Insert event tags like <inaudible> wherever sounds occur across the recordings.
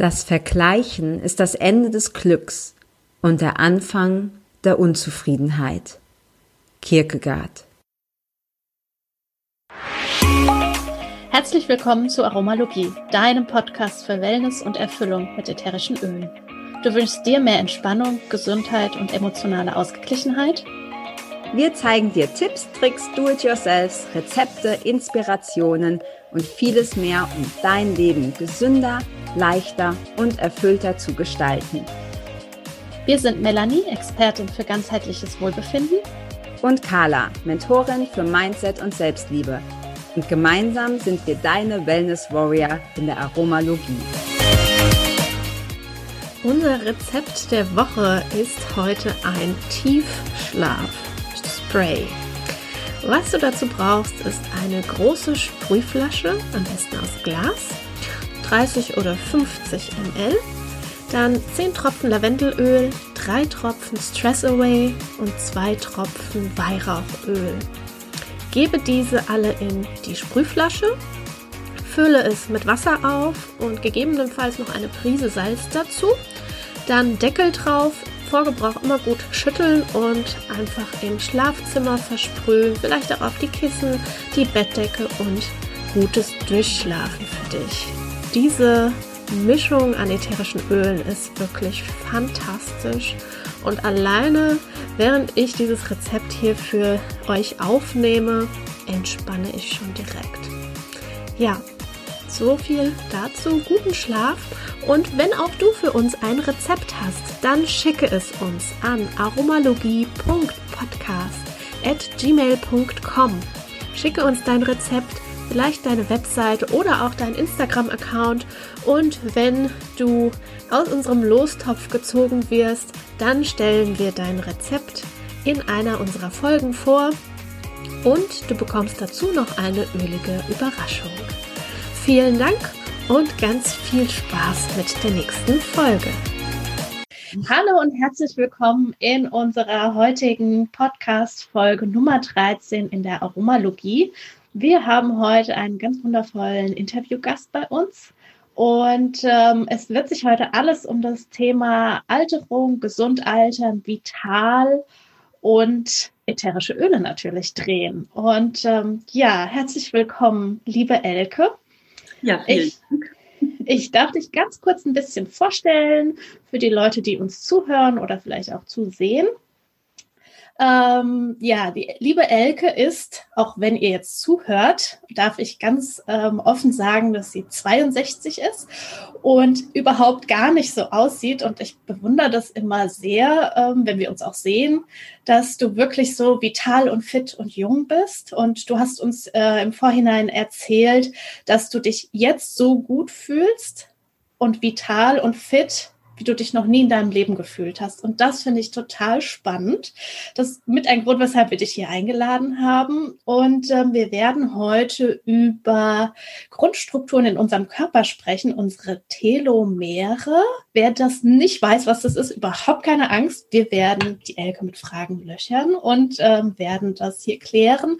Das Vergleichen ist das Ende des Glücks und der Anfang der Unzufriedenheit. Kierkegaard. Herzlich willkommen zu Aromalogie, deinem Podcast für Wellness und Erfüllung mit ätherischen Ölen. Du wünschst dir mehr Entspannung, Gesundheit und emotionale Ausgeglichenheit? Wir zeigen dir Tipps, Tricks, Do-it-yourselfs, Rezepte, Inspirationen und vieles mehr, um dein Leben gesünder, leichter und erfüllter zu gestalten. Wir sind Melanie, Expertin für ganzheitliches Wohlbefinden. Und Carla, Mentorin für Mindset und Selbstliebe. Und gemeinsam sind wir deine Wellness Warrior in der Aromalogie. Unser Rezept der Woche ist heute ein Tiefschlaf-Spray. Was du dazu brauchst, ist eine große Sprühflasche, am besten aus Glas, 30 oder 50 ml, dann 10 Tropfen Lavendelöl, 3 Tropfen Stress Away und 2 Tropfen Weihrauchöl. Gebe diese alle in die Sprühflasche, fülle es mit Wasser auf und gegebenenfalls noch eine Prise Salz dazu. Dann Deckel drauf, vor Gebrauch immer gut schütteln und einfach im Schlafzimmer versprühen, vielleicht auch auf die Kissen, die Bettdecke und gutes Durchschlafen für dich. Diese Mischung an ätherischen Ölen ist wirklich fantastisch und alleine, während ich dieses Rezept hier für euch aufnehme, entspanne ich schon direkt. Ja, so viel dazu. Guten Schlaf. Und wenn auch du für uns ein Rezept hast, dann schicke es uns an aromalogie.podcast.gmail.com. Schicke uns dein Rezept vielleicht deine Webseite oder auch dein Instagram-Account. Und wenn du aus unserem Lostopf gezogen wirst, dann stellen wir dein Rezept in einer unserer Folgen vor und du bekommst dazu noch eine ölige Überraschung. Vielen Dank und ganz viel Spaß mit der nächsten Folge. Hallo und herzlich willkommen in unserer heutigen Podcast-Folge Nummer 13 in der Aromalogie. Wir haben heute einen ganz wundervollen Interviewgast bei uns. Und ähm, es wird sich heute alles um das Thema Alterung, gesund altern, vital und ätherische Öle natürlich drehen. Und ähm, ja, herzlich willkommen, liebe Elke. Ja, vielen ich, Dank. Ich darf dich ganz kurz ein bisschen vorstellen für die Leute, die uns zuhören oder vielleicht auch zusehen. Ähm, ja, die liebe Elke ist, auch wenn ihr jetzt zuhört, darf ich ganz ähm, offen sagen, dass sie 62 ist und überhaupt gar nicht so aussieht. Und ich bewundere das immer sehr, ähm, wenn wir uns auch sehen, dass du wirklich so vital und fit und jung bist. Und du hast uns äh, im Vorhinein erzählt, dass du dich jetzt so gut fühlst und vital und fit wie du dich noch nie in deinem Leben gefühlt hast. Und das finde ich total spannend. Das ist mit ein Grund, weshalb wir dich hier eingeladen haben. Und ähm, wir werden heute über Grundstrukturen in unserem Körper sprechen, unsere Telomere. Wer das nicht weiß, was das ist, überhaupt keine Angst. Wir werden die Elke mit Fragen löchern und ähm, werden das hier klären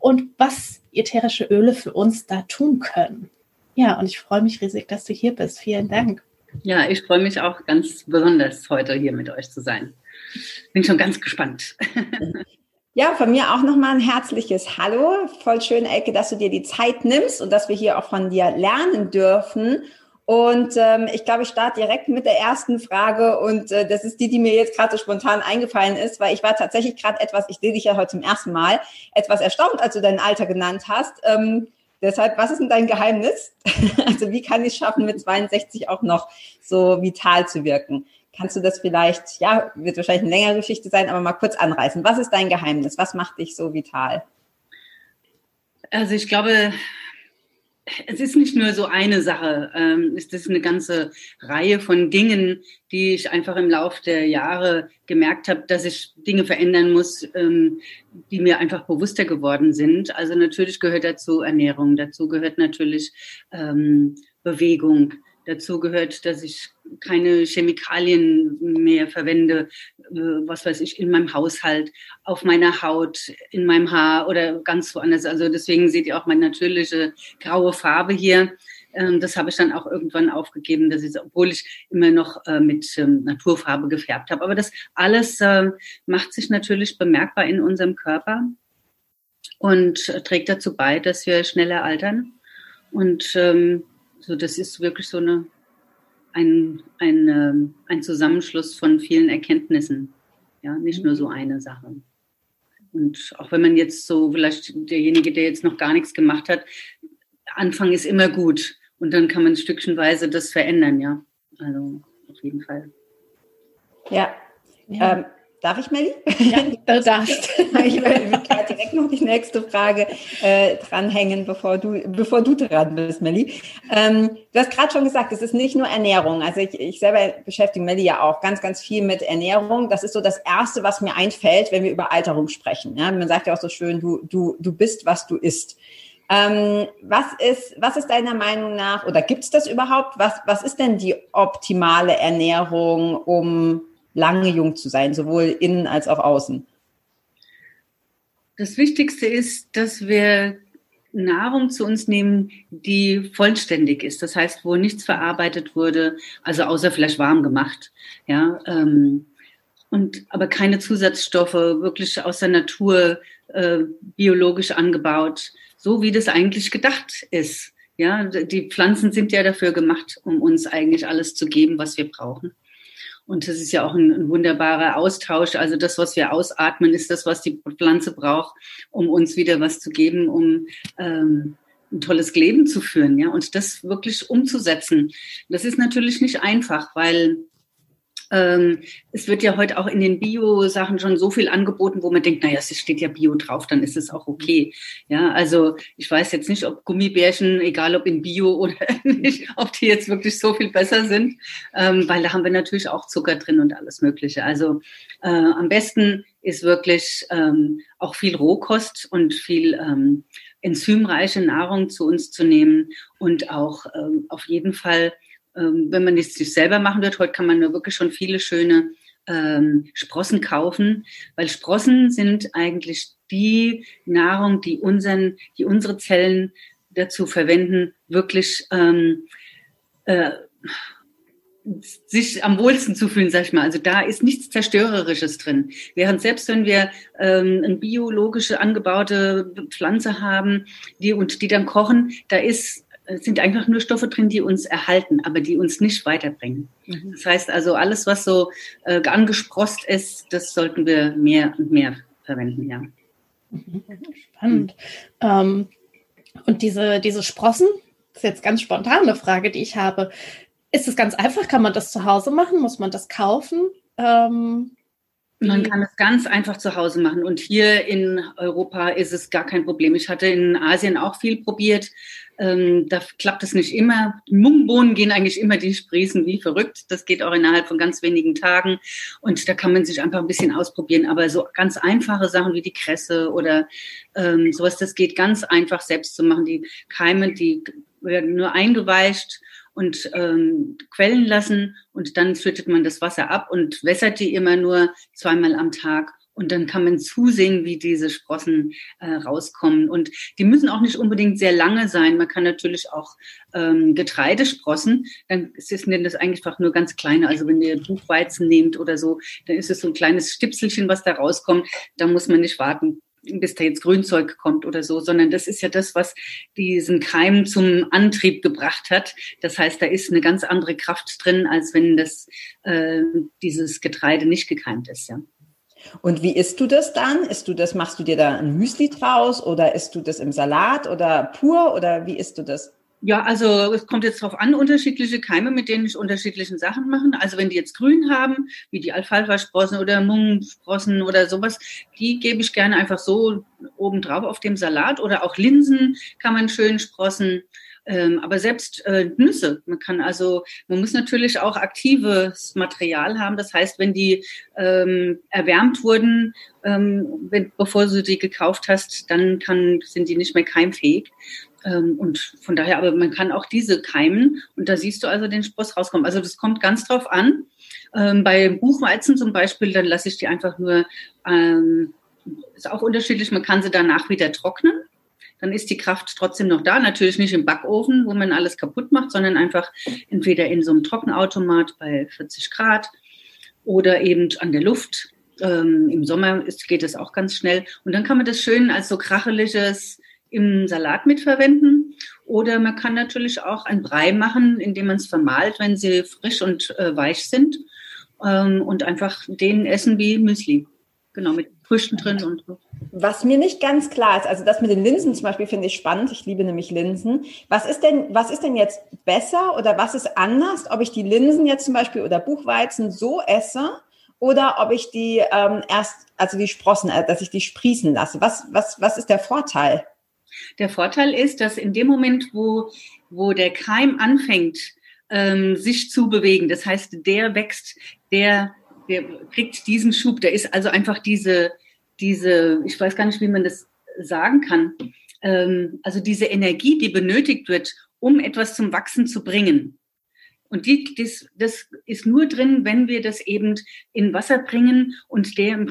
und was ätherische Öle für uns da tun können. Ja, und ich freue mich riesig, dass du hier bist. Vielen Dank. Ja, ich freue mich auch ganz besonders, heute hier mit euch zu sein. Bin schon ganz gespannt. <laughs> Ja, von mir auch nochmal ein herzliches Hallo. Voll schön, Elke, dass du dir die Zeit nimmst und dass wir hier auch von dir lernen dürfen. Und ähm, ich glaube, ich starte direkt mit der ersten Frage und äh, das ist die, die mir jetzt gerade so spontan eingefallen ist, weil ich war tatsächlich gerade etwas, ich sehe dich ja heute zum ersten Mal, etwas erstaunt, als du dein Alter genannt hast. Ähm, Deshalb, was ist denn dein Geheimnis? <laughs> Also wie kann ich es schaffen, mit 62 auch noch so vital zu wirken? Kannst du das vielleicht, ja, wird wahrscheinlich eine längere Geschichte sein, aber mal kurz anreißen. Was ist dein Geheimnis? Was macht dich so vital? Also ich glaube, es ist nicht nur so eine Sache, ähm, es ist eine ganze Reihe von Dingen, die ich einfach im Laufe der Jahre gemerkt habe, dass ich Dinge verändern muss, ähm, die mir einfach bewusster geworden sind. Also natürlich gehört dazu Ernährung, dazu gehört natürlich ähm, Bewegung, dazu gehört, dass ich keine Chemikalien mehr verwende, äh, was weiß ich, in meinem Haushalt, auf meiner Haut, in meinem Haar oder ganz woanders. Also deswegen seht ihr auch meine natürliche graue Farbe hier. Ähm, das habe ich dann auch irgendwann aufgegeben, dass ich, obwohl ich immer noch äh, mit ähm, Naturfarbe gefärbt habe. Aber das alles äh, macht sich natürlich bemerkbar in unserem Körper und trägt dazu bei, dass wir schneller altern. Und ähm, so, das ist wirklich so eine, ein, ein, ähm, ein Zusammenschluss von vielen Erkenntnissen. Ja, nicht nur so eine Sache. Und auch wenn man jetzt so, vielleicht derjenige, der jetzt noch gar nichts gemacht hat, Anfang ist immer gut. Und dann kann man stückchenweise das verändern, ja. Also auf jeden Fall. Ja. ja. Ähm, Darf ich, Melli? Ja, <laughs> du darfst. <laughs> ich will direkt noch die nächste Frage äh, dranhängen, bevor du, bevor du dran bist, Melli. Ähm, du hast gerade schon gesagt, es ist nicht nur Ernährung. Also ich, ich selber beschäftige Melli ja auch ganz, ganz viel mit Ernährung. Das ist so das Erste, was mir einfällt, wenn wir über Alterung sprechen. Ja, man sagt ja auch so schön, du, du, du bist, was du isst. Ähm, was ist, was ist deiner Meinung nach, oder gibt es das überhaupt? Was, was ist denn die optimale Ernährung, um lange jung zu sein, sowohl innen als auch außen? Das Wichtigste ist, dass wir Nahrung zu uns nehmen, die vollständig ist. Das heißt, wo nichts verarbeitet wurde, also außer vielleicht warm gemacht. Ja, ähm, und aber keine Zusatzstoffe, wirklich aus der Natur äh, biologisch angebaut, so wie das eigentlich gedacht ist. Ja, die Pflanzen sind ja dafür gemacht, um uns eigentlich alles zu geben, was wir brauchen. Und das ist ja auch ein, ein, wunderbarer Austausch. Also das, was wir ausatmen, ist das, was die Pflanze braucht, um uns wieder was zu geben, um ähm, ein tolles Leben zu führen. Ja, und das wirklich umzusetzen. Das ist natürlich nicht einfach, weil ähm, es wird ja heute auch in den Bio-Sachen schon so viel angeboten, wo man denkt, naja, es steht ja Bio drauf, dann ist es auch okay. Ja, also ich weiß jetzt nicht, ob Gummibärchen, egal ob in Bio <laughs> oder nicht, ob die jetzt wirklich so viel besser sind, ähm, weil da haben wir natürlich auch Zucker drin und alles Mögliche. Also äh, am besten ist wirklich ähm, auch viel Rohkost und viel ähm, enzymreiche Nahrung zu uns zu nehmen und auch ähm, auf jeden Fall wenn man es sich selber machen wird, heute kann man nur wirklich schon viele schöne ähm, Sprossen kaufen, weil Sprossen sind eigentlich die Nahrung, die unseren, die unsere Zellen dazu verwenden, wirklich ähm, äh, sich am wohlsten zu fühlen, sag ich mal. Also da ist nichts Zerstörerisches drin. Während selbst wenn wir ähm, eine biologische angebaute Pflanze haben, die und die dann kochen, da ist sind einfach nur Stoffe drin, die uns erhalten, aber die uns nicht weiterbringen. Mhm. Das heißt also, alles, was so äh, angesprost ist, das sollten wir mehr und mehr verwenden, ja. Spannend. Mhm. Ähm, und diese, diese Sprossen, das ist jetzt ganz spontan eine Frage, die ich habe. Ist es ganz einfach? Kann man das zu Hause machen? Muss man das kaufen? Ähm, man kann es ganz einfach zu Hause machen. Und hier in Europa ist es gar kein Problem. Ich hatte in Asien auch viel probiert. Ähm, da klappt es nicht immer. Mungbohnen gehen eigentlich immer die Sprießen wie verrückt. Das geht auch innerhalb von ganz wenigen Tagen. Und da kann man sich einfach ein bisschen ausprobieren. Aber so ganz einfache Sachen wie die Kresse oder ähm, sowas, das geht ganz einfach selbst zu machen. Die Keime, die werden nur eingeweicht und ähm, quellen lassen und dann schüttet man das Wasser ab und wässert die immer nur zweimal am Tag. Und dann kann man zusehen, wie diese Sprossen äh, rauskommen. Und die müssen auch nicht unbedingt sehr lange sein. Man kann natürlich auch ähm, Getreidesprossen, dann ist es das einfach nur ganz kleine. Also wenn ihr Buchweizen nehmt oder so, dann ist es so ein kleines Stipselchen, was da rauskommt. Da muss man nicht warten, bis da jetzt Grünzeug kommt oder so, sondern das ist ja das, was diesen Keim zum Antrieb gebracht hat. Das heißt, da ist eine ganz andere Kraft drin, als wenn das äh, dieses Getreide nicht gekeimt ist, ja. Und wie isst du das dann? Isst du das, machst du dir da ein Müsli draus oder isst du das im Salat oder pur oder wie isst du das? Ja, also es kommt jetzt darauf an, unterschiedliche Keime, mit denen ich unterschiedlichen Sachen machen. Also wenn die jetzt grün haben, wie die Alfalfa-Sprossen oder Mungensprossen oder sowas, die gebe ich gerne einfach so obendrauf auf dem Salat. Oder auch Linsen kann man schön sprossen. Ähm, aber selbst äh, Nüsse, man kann also, man muss natürlich auch aktives Material haben. Das heißt, wenn die ähm, erwärmt wurden, ähm, wenn, bevor du die gekauft hast, dann kann, sind die nicht mehr keimfähig. Ähm, und von daher, aber man kann auch diese keimen und da siehst du also den Spross rauskommen. Also das kommt ganz drauf an. Ähm, bei Buchweizen zum Beispiel, dann lasse ich die einfach nur, ähm, ist auch unterschiedlich, man kann sie danach wieder trocknen. dann ist die Kraft trotzdem noch da. Natürlich nicht im Backofen, wo man alles kaputt macht, sondern einfach entweder in so einem Trockenautomat bei 40 Grad oder eben an der Luft. Ähm, Im Sommer ist, geht es auch ganz schnell. Und dann kann man das schön als so kracheliges im Salat mitverwenden. Oder man kann natürlich auch ein Brei machen, indem man es vermahlt, wenn sie frisch und äh, weich sind. Ähm, und einfach den essen wie Müsli. Genau, mit Früchten drin und so. Was mir nicht ganz klar ist, also das mit den Linsen zum Beispiel finde ich spannend. Ich liebe nämlich Linsen. Was ist denn, was ist denn jetzt besser oder was ist anders, ob ich die Linsen jetzt zum Beispiel oder Buchweizen so esse oder ob ich die ähm, erst, also die Sprossen, äh, dass ich die sprießen lasse? Was, was, was ist der Vorteil? Der Vorteil ist, dass in dem Moment, wo, wo der Keim anfängt, ähm, sich zu bewegen, das heißt, der wächst, der, der kriegt diesen Schub, der ist also einfach diese, diese, ich weiß gar nicht, wie man das sagen kann, ähm, also diese Energie, die benötigt wird, um etwas zum Wachsen zu bringen. Und die, das, das ist nur drin, wenn wir das eben in Wasser bringen und der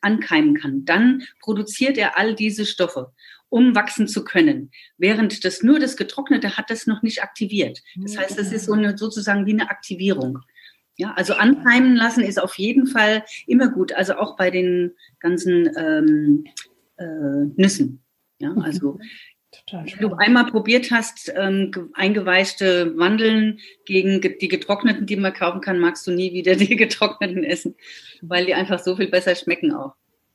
ankeimen kann. Dann produziert er all diese Stoffe um wachsen zu können. Während das nur das Getrocknete hat das noch nicht aktiviert. Das heißt, das ist so eine, sozusagen wie eine Aktivierung. Ja, also ankeimen lassen ist auf jeden Fall immer gut. Also auch bei den ganzen ähm, äh, Nüssen. Ja, mhm. also wenn du einmal probiert hast, ähm, eingeweichte Mandeln gegen die getrockneten, die man kaufen kann, magst du nie wieder die <laughs> getrockneten essen, weil die einfach so viel besser schmecken auch.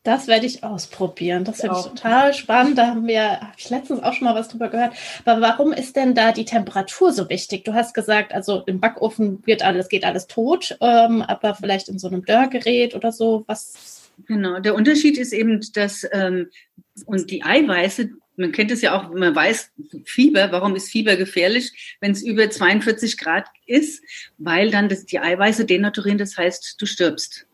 Das werde ich ausprobieren. Das finde ich total spannend. Da haben wir, habe ich letztens auch schon mal was drüber gehört. Aber warum ist denn da die Temperatur so wichtig? Du hast gesagt, also im Backofen wird alles, geht alles tot, ähm, aber vielleicht in so einem Dörrgerät oder so, was? Genau, der Unterschied ist eben, dass ähm, und die Eiweiße, man kennt es ja auch, man weiß Fieber, warum ist Fieber gefährlich, wenn es über 42 Grad ist, weil dann das, die Eiweiße denaturieren, das heißt, du stirbst.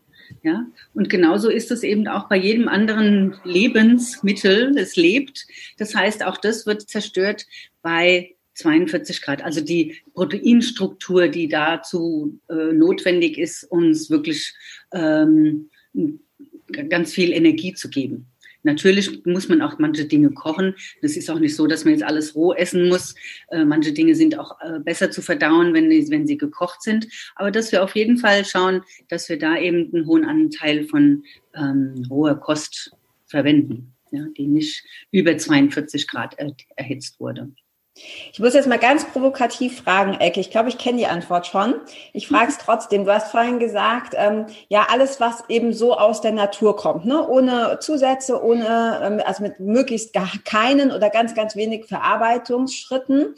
Ja, und genauso ist es eben auch bei jedem anderen Lebensmittel, es lebt. Das heißt, auch das wird zerstört bei 42 Grad. Also die Proteinstruktur, die dazu äh, notwendig ist, uns wirklich ähm, ganz viel Energie zu geben. Natürlich muss man auch manche Dinge kochen. Das ist auch nicht so, dass man jetzt alles roh essen muss. Äh, manche Dinge sind auch äh, besser zu verdauen, wenn, wenn sie gekocht sind. Aber dass wir auf jeden Fall schauen, dass wir da eben einen hohen Anteil von ähm, roher Kost verwenden, ja, die nicht über 42 Grad er, erhitzt wurde. Ich muss jetzt mal ganz provokativ fragen, Ecke. Ich glaube, ich kenne die Antwort schon. Ich frage es trotzdem. Du hast vorhin gesagt, ähm, ja, alles, was eben so aus der Natur kommt, ne? ohne Zusätze, ohne, ähm, also mit möglichst gar keinen oder ganz, ganz wenig Verarbeitungsschritten.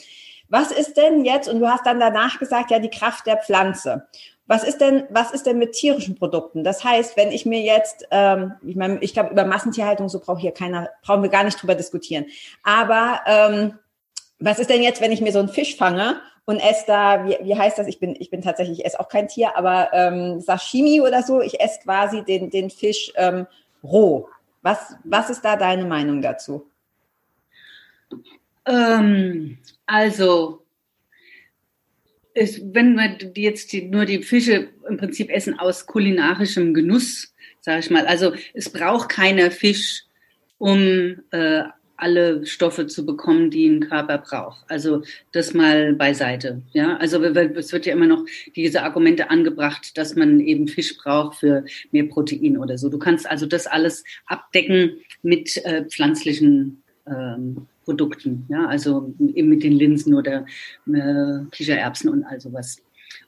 Was ist denn jetzt, und du hast dann danach gesagt, ja, die Kraft der Pflanze. Was ist denn, was ist denn mit tierischen Produkten? Das heißt, wenn ich mir jetzt, ähm, ich meine, ich glaube, über Massentierhaltung, so braucht hier keiner, brauchen wir gar nicht drüber diskutieren. Aber ähm, was ist denn jetzt, wenn ich mir so einen Fisch fange und esse da, wie, wie heißt das? Ich bin, ich bin tatsächlich, ich esse auch kein Tier, aber ähm, Sashimi oder so, ich esse quasi den, den Fisch ähm, roh. Was, was ist da deine Meinung dazu? Ähm, also, es, wenn wir jetzt die, nur die Fische im Prinzip essen aus kulinarischem Genuss, sage ich mal. Also es braucht keiner Fisch, um äh, alle Stoffe zu bekommen, die ein Körper braucht. Also das mal beiseite. Ja, also es wird ja immer noch diese Argumente angebracht, dass man eben Fisch braucht für mehr Protein oder so. Du kannst also das alles abdecken mit äh, pflanzlichen ähm, Produkten. Ja, also eben mit den Linsen oder äh, Kichererbsen und all sowas.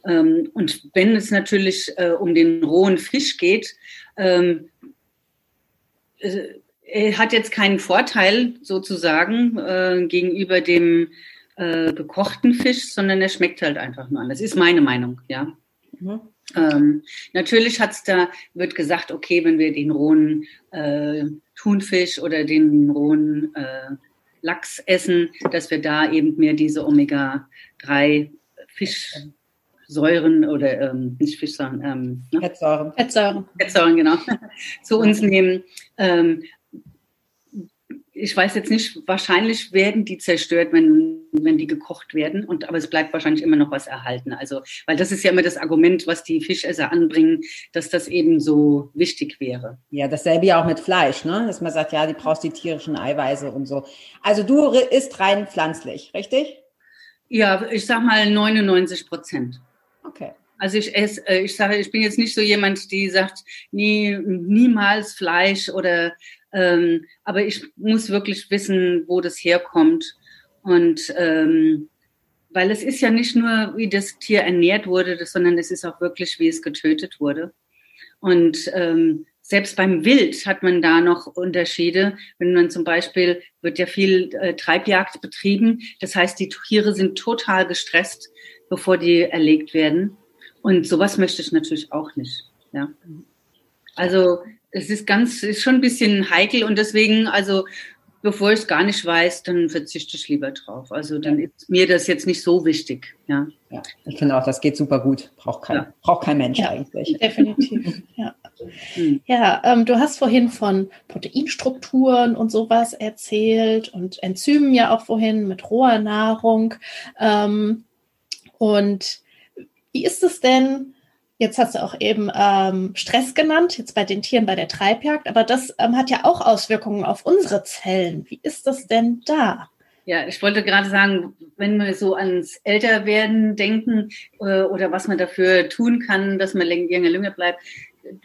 Ähm, und wenn es natürlich äh, um den rohen Fisch geht, ähm, äh, hat jetzt keinen Vorteil sozusagen äh, gegenüber dem äh, gekochten Fisch, sondern er schmeckt halt einfach nur anders. Das ist meine Meinung, ja. Mhm. Ähm, natürlich hat's da, wird gesagt, okay, wenn wir den rohen äh, Thunfisch oder den rohen äh, Lachs essen, dass wir da eben mehr diese Omega-3 Fischsäuren oder ähm, nicht Fischsäuren, ähm, ne? Fettsäuren. Fettsäuren. Fettsäuren, genau, <laughs> zu uns nehmen. Ähm, ich weiß jetzt nicht, wahrscheinlich werden die zerstört, wenn wenn die gekocht werden. Und, aber es bleibt wahrscheinlich immer noch was erhalten. Also, weil das ist ja immer das Argument, was die Fischesser anbringen, dass das eben so wichtig wäre. Ja, dasselbe ja auch mit Fleisch, ne? Dass man sagt, ja, die brauchst die tierischen Eiweiße und so. Also du isst rein pflanzlich, richtig? Ja, ich sag mal 99 Prozent. Okay. Also ich esse, äh, ich sage, ich bin jetzt nicht so jemand, die sagt, nie, niemals Fleisch oder, ähm, aber ich muss wirklich wissen, wo das herkommt. Und ähm, weil es ist ja nicht nur, wie das Tier ernährt wurde, sondern es ist auch wirklich, wie es getötet wurde. Und ähm, selbst beim Wild hat man da noch Unterschiede. Wenn man zum Beispiel, wird ja viel äh, Treibjagd betrieben. Das heißt, die Tiere sind total gestresst, bevor die erlegt werden. Und sowas möchte ich natürlich auch nicht. Ja. Also es ist ganz, ist schon ein bisschen heikel und deswegen, also bevor ich es gar nicht weiß, dann verzichte ich lieber drauf. Also dann ist mir das jetzt nicht so wichtig. Ja, ja ich finde auch, das geht super gut. Braucht kein, ja. braucht kein Mensch ja, eigentlich. Definitiv. Ja, hm. ja ähm, du hast vorhin von Proteinstrukturen und sowas erzählt und Enzymen ja auch vorhin mit roher Nahrung. Ähm, und wie ist es denn? Jetzt hast du auch eben ähm, Stress genannt, jetzt bei den Tieren bei der Treibjagd, aber das ähm, hat ja auch Auswirkungen auf unsere Zellen. Wie ist das denn da? Ja, ich wollte gerade sagen, wenn wir so ans Älterwerden denken äh, oder was man dafür tun kann, dass man länger jünger bleibt,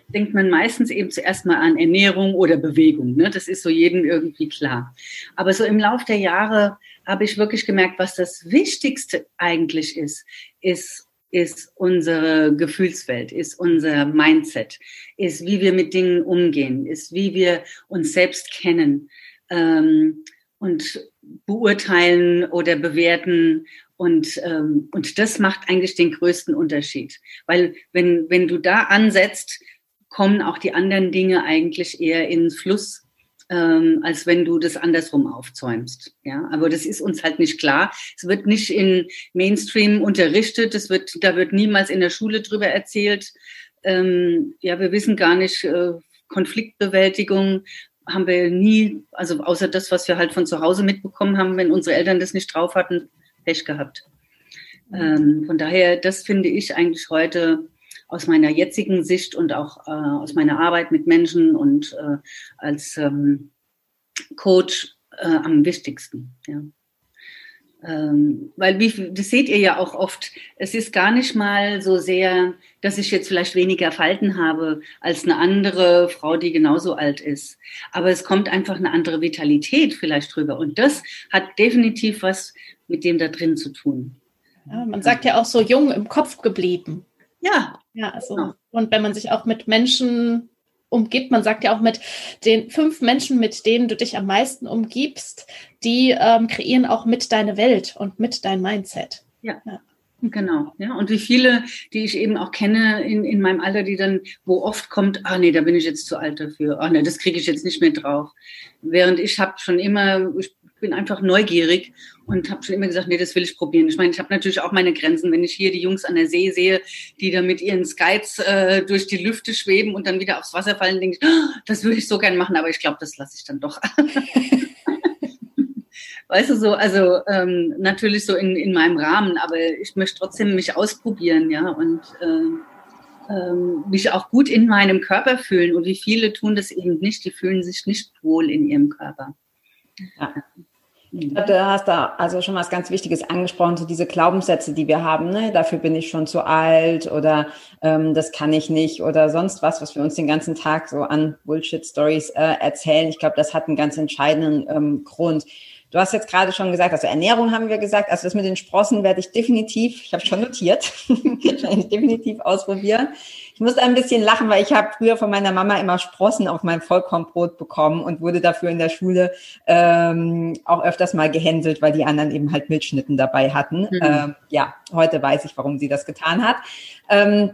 denkt man meistens eben zuerst mal an Ernährung oder Bewegung. Ne? Das ist so jedem irgendwie klar. Aber so im Lauf der Jahre habe ich wirklich gemerkt, was das Wichtigste eigentlich ist, ist ist unsere Gefühlswelt, ist unser Mindset, ist wie wir mit Dingen umgehen, ist wie wir uns selbst kennen ähm, und beurteilen oder bewerten. Und, ähm, und das macht eigentlich den größten Unterschied. Weil wenn, wenn du da ansetzt, kommen auch die anderen Dinge eigentlich eher ins Fluss ähm, als wenn du das andersrum aufzäumst. Ja, aber das ist uns halt nicht klar. Es wird nicht in Mainstream unterrichtet. Es wird, da wird niemals in der Schule drüber erzählt. Ähm, ja, wir wissen gar nicht, äh, Konfliktbewältigung haben wir nie, also außer das, was wir halt von zu Hause mitbekommen haben, wenn unsere Eltern das nicht drauf hatten, Pech gehabt. Ähm, von daher, das finde ich eigentlich heute aus meiner jetzigen Sicht und auch äh, aus meiner Arbeit mit Menschen und äh, als ähm, Coach äh, am wichtigsten. Ja. Ähm, weil wie, das seht ihr ja auch oft, es ist gar nicht mal so sehr, dass ich jetzt vielleicht weniger Falten habe als eine andere Frau, die genauso alt ist. Aber es kommt einfach eine andere Vitalität vielleicht drüber. Und das hat definitiv was mit dem da drin zu tun. Ja, man sagt ja auch so jung im Kopf geblieben. Ja. Ja, also, genau. und wenn man sich auch mit Menschen umgibt, man sagt ja auch mit den fünf Menschen, mit denen du dich am meisten umgibst, die ähm, kreieren auch mit deine Welt und mit dein Mindset. Ja. ja. Genau, ja. Und wie viele, die ich eben auch kenne in, in meinem Alter, die dann, wo oft kommt, ah nee, da bin ich jetzt zu alt dafür, ah nee, das kriege ich jetzt nicht mehr drauf. Während ich habe schon immer, ich bin einfach neugierig und habe schon immer gesagt, nee, das will ich probieren. Ich meine, ich habe natürlich auch meine Grenzen. Wenn ich hier die Jungs an der See sehe, die da mit ihren Skites äh, durch die Lüfte schweben und dann wieder aufs Wasser fallen, denke ich, oh, das würde ich so gern machen, aber ich glaube, das lasse ich dann doch. <laughs> weißt du so, also ähm, natürlich so in, in meinem Rahmen, aber ich möchte trotzdem mich ausprobieren, ja, und äh, ähm, mich auch gut in meinem Körper fühlen. Und wie viele tun das eben nicht, die fühlen sich nicht wohl in ihrem Körper. Ja. Du hast da also schon was ganz Wichtiges angesprochen, so diese Glaubenssätze, die wir haben. Ne? Dafür bin ich schon zu alt oder ähm, das kann ich nicht oder sonst was, was wir uns den ganzen Tag so an Bullshit-Stories äh, erzählen. Ich glaube, das hat einen ganz entscheidenden ähm, Grund. Du hast jetzt gerade schon gesagt, also Ernährung haben wir gesagt, also das mit den Sprossen werde ich definitiv, ich habe schon notiert, <laughs> definitiv ausprobieren. Ich musste ein bisschen lachen, weil ich habe früher von meiner Mama immer Sprossen auf mein Vollkornbrot bekommen und wurde dafür in der Schule ähm, auch öfters mal gehänselt, weil die anderen eben halt Milchschnitten dabei hatten. Mhm. Ähm, ja, heute weiß ich, warum sie das getan hat. Ähm,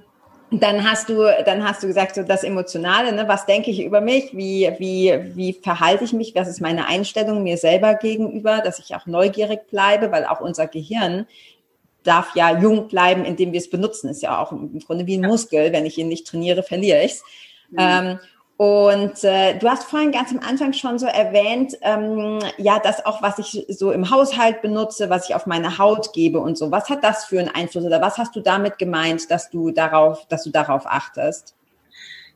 dann hast du, dann hast du gesagt, so das Emotionale, ne? was denke ich über mich, wie, wie, wie verhalte ich mich, was ist meine Einstellung mir selber gegenüber, dass ich auch neugierig bleibe, weil auch unser Gehirn darf ja jung bleiben, indem wir es benutzen. Ist ja auch im Grunde wie ein Muskel. Wenn ich ihn nicht trainiere, verliere ich es. Mhm. Ähm, Und äh, du hast vorhin ganz am Anfang schon so erwähnt, ähm, ja, das auch, was ich so im Haushalt benutze, was ich auf meine Haut gebe und so. Was hat das für einen Einfluss oder was hast du damit gemeint, dass du darauf, dass du darauf achtest?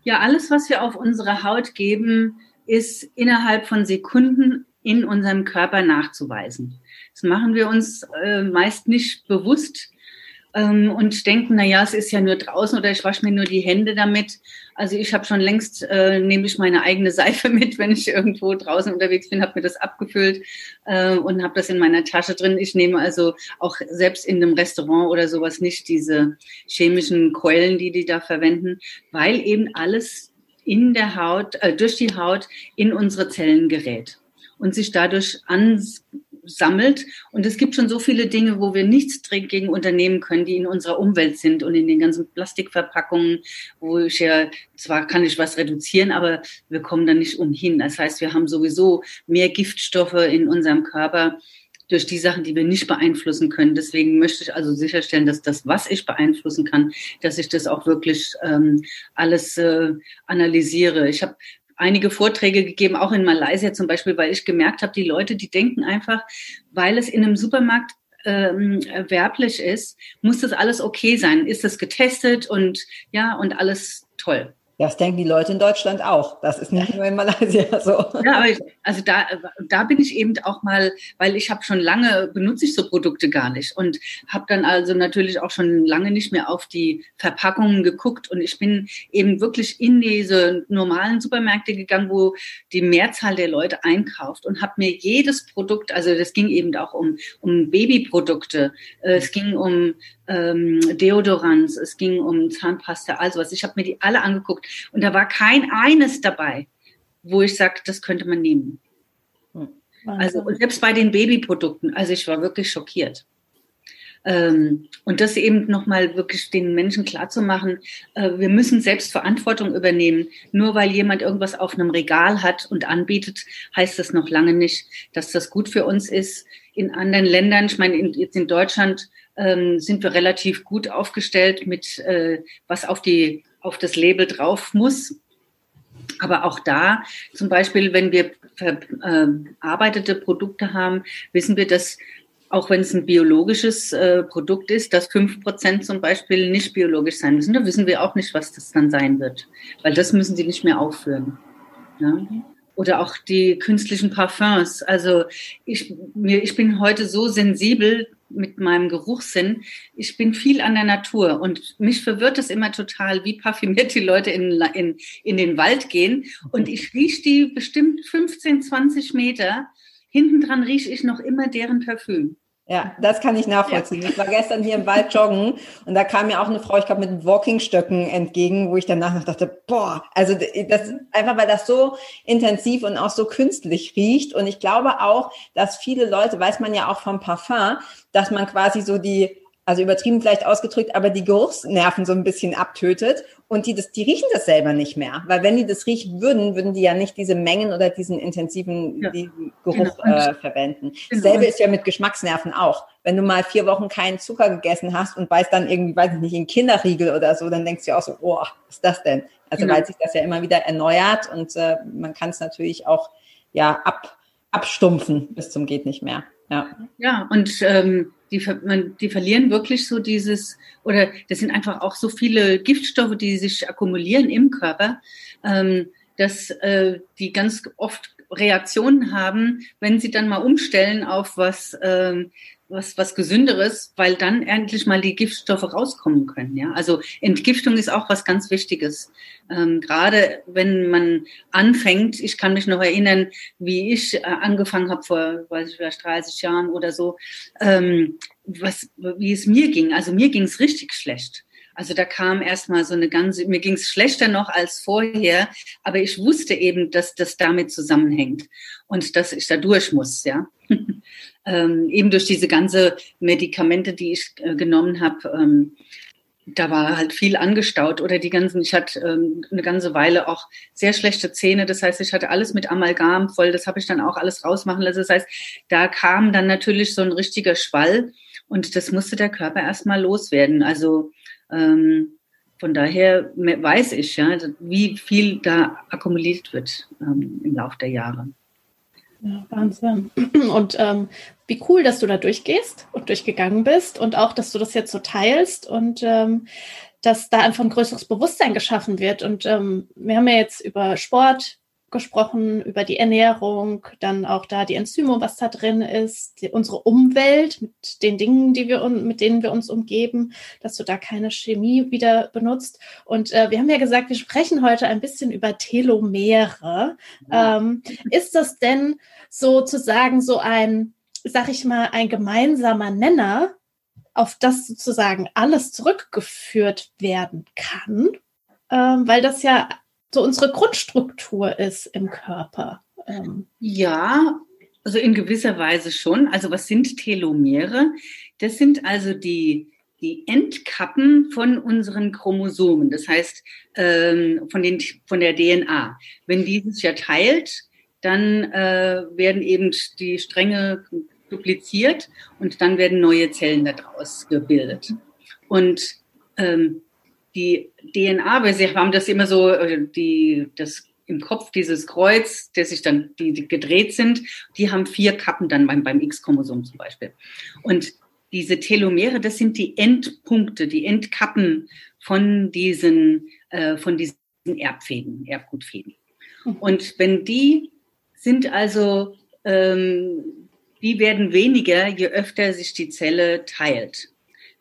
Ja, alles, was wir auf unsere Haut geben, ist innerhalb von Sekunden in unserem Körper nachzuweisen. Das machen wir uns äh, meist nicht bewusst ähm, und denken, na ja, es ist ja nur draußen oder ich wasche mir nur die Hände damit. Also ich habe schon längst, äh, nehme ich meine eigene Seife <laughs> mit, wenn ich irgendwo draußen unterwegs bin, habe mir das abgefüllt äh, und habe das in meiner Tasche drin. Ich nehme also auch selbst in einem Restaurant oder sowas nicht diese chemischen Keulen, die die da verwenden, weil eben alles in der Haut, äh, durch die Haut in unsere Zellen gerät und sich dadurch ansammelt. Und es gibt schon so viele Dinge, wo wir nichts gegen unternehmen können, die in unserer Umwelt sind und in den ganzen Plastikverpackungen, wo ich ja, zwar kann ich was reduzieren, aber wir kommen da nicht umhin. Das heißt, wir haben sowieso mehr Giftstoffe in unserem Körper, durch die Sachen, die wir nicht beeinflussen können. Deswegen möchte ich also sicherstellen, dass das, was ich beeinflussen kann, dass ich das auch wirklich ähm, alles äh, analysiere. Ich habe einige Vorträge gegeben, auch in Malaysia zum Beispiel, weil ich gemerkt habe, die Leute, die denken einfach, weil es in einem Supermarkt ähm, werblich ist, muss das alles okay sein. Ist das getestet und ja, und alles toll. Das denken die Leute in Deutschland auch. Das ist nicht nur in Malaysia <laughs> so. Ja, aber ich, also da, da bin ich eben auch mal, weil ich habe schon lange benutze ich so Produkte gar nicht und habe dann also natürlich auch schon lange nicht mehr auf die Verpackungen geguckt und ich bin eben wirklich in diese normalen Supermärkte gegangen, wo die Mehrzahl der Leute einkauft und habe mir jedes Produkt, also das ging eben auch um um Babyprodukte, äh, es ging um ähm, Deodorants, es ging um Zahnpasta, also was. Ich habe mir die alle angeguckt und da war kein eines dabei, wo ich sage, das könnte man nehmen. Hm. Also und selbst bei den Babyprodukten, also ich war wirklich schockiert. Ähm, und das eben nochmal wirklich den Menschen klarzumachen, äh, wir müssen selbst Verantwortung übernehmen. Nur weil jemand irgendwas auf einem Regal hat und anbietet, heißt das noch lange nicht, dass das gut für uns ist. In anderen Ländern, ich meine, in, jetzt in Deutschland ähm, sind wir relativ gut aufgestellt mit, äh, was auf, die, auf das Label drauf muss. Aber auch da, zum Beispiel, wenn wir verarbeitete ähm, Produkte haben, wissen wir, dass auch wenn es ein biologisches äh, Produkt ist, dass fünf Prozent zum Beispiel nicht biologisch sein müssen. Da wissen wir auch nicht, was das dann sein wird, weil das müssen sie nicht mehr aufführen. Ja? Oder auch die künstlichen Parfums. Also ich, mir, ich bin heute so sensibel mit meinem Geruchssinn. Ich bin viel an der Natur und mich verwirrt es immer total, wie parfümiert die Leute in, in, in den Wald gehen. Und ich rieche die bestimmt 15, 20 Meter. Hinten dran rieche ich noch immer deren Parfüm. Ja, das kann ich nachvollziehen. Ja. Ich war gestern hier im Wald joggen und da kam mir auch eine Frau, ich glaube, mit Walkingstöcken entgegen, wo ich danach noch dachte, boah, also das einfach, weil das so intensiv und auch so künstlich riecht. Und ich glaube auch, dass viele Leute, weiß man ja auch vom Parfum, dass man quasi so die also übertrieben vielleicht ausgedrückt, aber die Geruchsnerven so ein bisschen abtötet und die das, die riechen das selber nicht mehr, weil wenn die das riechen würden, würden die ja nicht diese Mengen oder diesen intensiven ja. Geruch genau. äh, verwenden. Genau. Dasselbe ist ja mit Geschmacksnerven auch. Wenn du mal vier Wochen keinen Zucker gegessen hast und beißt dann irgendwie, weiß ich nicht, in Kinderriegel oder so, dann denkst du auch so, oh, was ist das denn? Also genau. weil sich das ja immer wieder erneuert und äh, man kann es natürlich auch ja ab, abstumpfen bis zum geht nicht mehr. Ja, ja und ähm, die, man, die verlieren wirklich so dieses, oder das sind einfach auch so viele Giftstoffe, die sich akkumulieren im Körper, ähm, dass äh, die ganz oft Reaktionen haben, wenn sie dann mal umstellen auf was, ähm, was, was Gesünderes, weil dann endlich mal die Giftstoffe rauskommen können. Ja? Also Entgiftung ist auch was ganz Wichtiges. Ähm, gerade wenn man anfängt, ich kann mich noch erinnern, wie ich äh, angefangen habe vor, weiß ich, vielleicht 30 Jahren oder so, ähm, was, wie es mir ging. Also mir ging es richtig schlecht. Also da kam erstmal so eine ganze, mir ging es schlechter noch als vorher, aber ich wusste eben, dass das damit zusammenhängt und dass ich da durch muss, ja. <laughs> ähm, eben durch diese ganze Medikamente, die ich äh, genommen habe, ähm, da war halt viel angestaut oder die ganzen, ich hatte ähm, eine ganze Weile auch sehr schlechte Zähne. Das heißt, ich hatte alles mit Amalgam voll. Das habe ich dann auch alles rausmachen lassen. Das heißt, da kam dann natürlich so ein richtiger Schwall und das musste der Körper erstmal loswerden. Also ähm, von daher weiß ich, ja, wie viel da akkumuliert wird ähm, im Laufe der Jahre. Ja, Wahnsinn. <clears throat> Und ähm, wie cool, dass du da durchgehst und durchgegangen bist und auch, dass du das jetzt so teilst und ähm, dass da einfach ein größeres Bewusstsein geschaffen wird. Und ähm, wir haben ja jetzt über Sport gesprochen, über die Ernährung, dann auch da die Enzyme, was da drin ist, die, unsere Umwelt mit den Dingen, die wir mit denen wir uns umgeben, dass du da keine Chemie wieder benutzt. Und äh, wir haben ja gesagt, wir sprechen heute ein bisschen über Telomere. Ja. Ähm, ist das denn sozusagen so ein, sag ich mal, ein gemeinsamer Nenner, auf das sozusagen alles zurückgeführt werden kann? Ähm, weil das ja so unsere Grundstruktur ist im Körper. Ähm. Ja, also in gewisser Weise schon. Also was sind Telomere? Das sind also die, die Endkappen von unseren Chromosomen, das heißt ähm, von, den, von der DNA. Wenn dieses ja teilt, dann äh, werden eben die Stränge dupliziert und dann werden neue Zellen daraus gebildet. Und ähm, die DNA, weil sie haben das immer so, äh, die, das im Kopf dieses Kreuz, der sich dann, die, die gedreht sind, die haben vier Kappen dann beim, beim X-Chromosom zum Beispiel. Und diese Telomere, das sind die Endpunkte, die Endkappen von diesen, äh, von diesen Erbfäden, Erbgutfäden. Mhm. Und wenn die sind also, ähm, die werden weniger, je öfter sich die Zelle teilt.